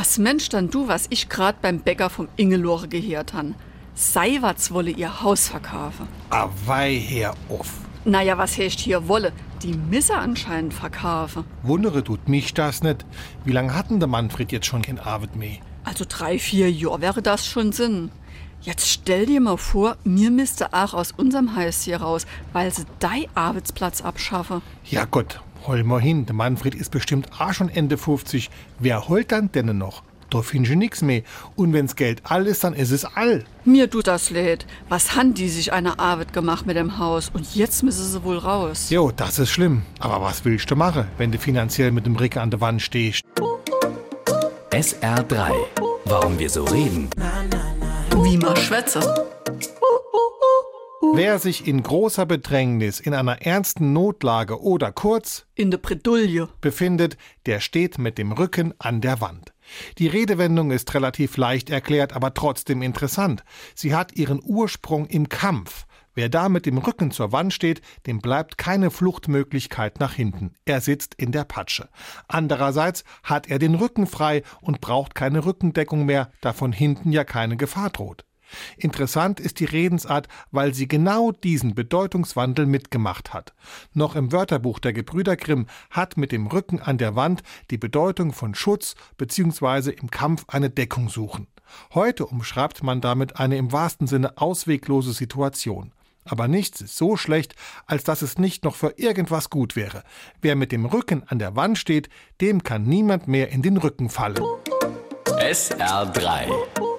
Was Mensch dann du, was ich grad beim Bäcker vom Ingelore gehört han. Seiwatz wolle ihr Haus verkaufen. Awei her off. Naja, was hecht hier wolle? Die Misse anscheinend verkaufen. Wundere tut mich das nicht. Wie lange hatten der Manfred jetzt schon kein Arbeit mehr? Also drei, vier Jahre wäre das schon Sinn. Jetzt stell dir mal vor, mir müsste auch aus unserem Haus hier raus, weil sie dein Arbeitsplatz abschaffe. Ja Gott, hol mal hin. Der Manfred ist bestimmt auch schon Ende 50. Wer holt dann denn noch? Da findest du nix mehr. Und wenn's Geld all ist, dann ist es all. Mir tut das leid. Was haben die sich eine Arbeit gemacht mit dem Haus und jetzt müssen sie wohl raus. Jo, das ist schlimm. Aber was willst du machen, wenn du finanziell mit dem Rücken an der Wand stehst? SR3. Warum wir so reden. Wie man schwätze. Wer sich in großer Bedrängnis, in einer ernsten Notlage oder kurz In der Bredouille. befindet, der steht mit dem Rücken an der Wand. Die Redewendung ist relativ leicht erklärt, aber trotzdem interessant. Sie hat ihren Ursprung im Kampf. Wer da mit dem Rücken zur Wand steht, dem bleibt keine Fluchtmöglichkeit nach hinten. Er sitzt in der Patsche. Andererseits hat er den Rücken frei und braucht keine Rückendeckung mehr, da von hinten ja keine Gefahr droht. Interessant ist die Redensart, weil sie genau diesen Bedeutungswandel mitgemacht hat. Noch im Wörterbuch der Gebrüder Grimm hat mit dem Rücken an der Wand die Bedeutung von Schutz bzw. im Kampf eine Deckung suchen. Heute umschreibt man damit eine im wahrsten Sinne ausweglose Situation. Aber nichts ist so schlecht, als dass es nicht noch für irgendwas gut wäre. Wer mit dem Rücken an der Wand steht, dem kann niemand mehr in den Rücken fallen. SR3.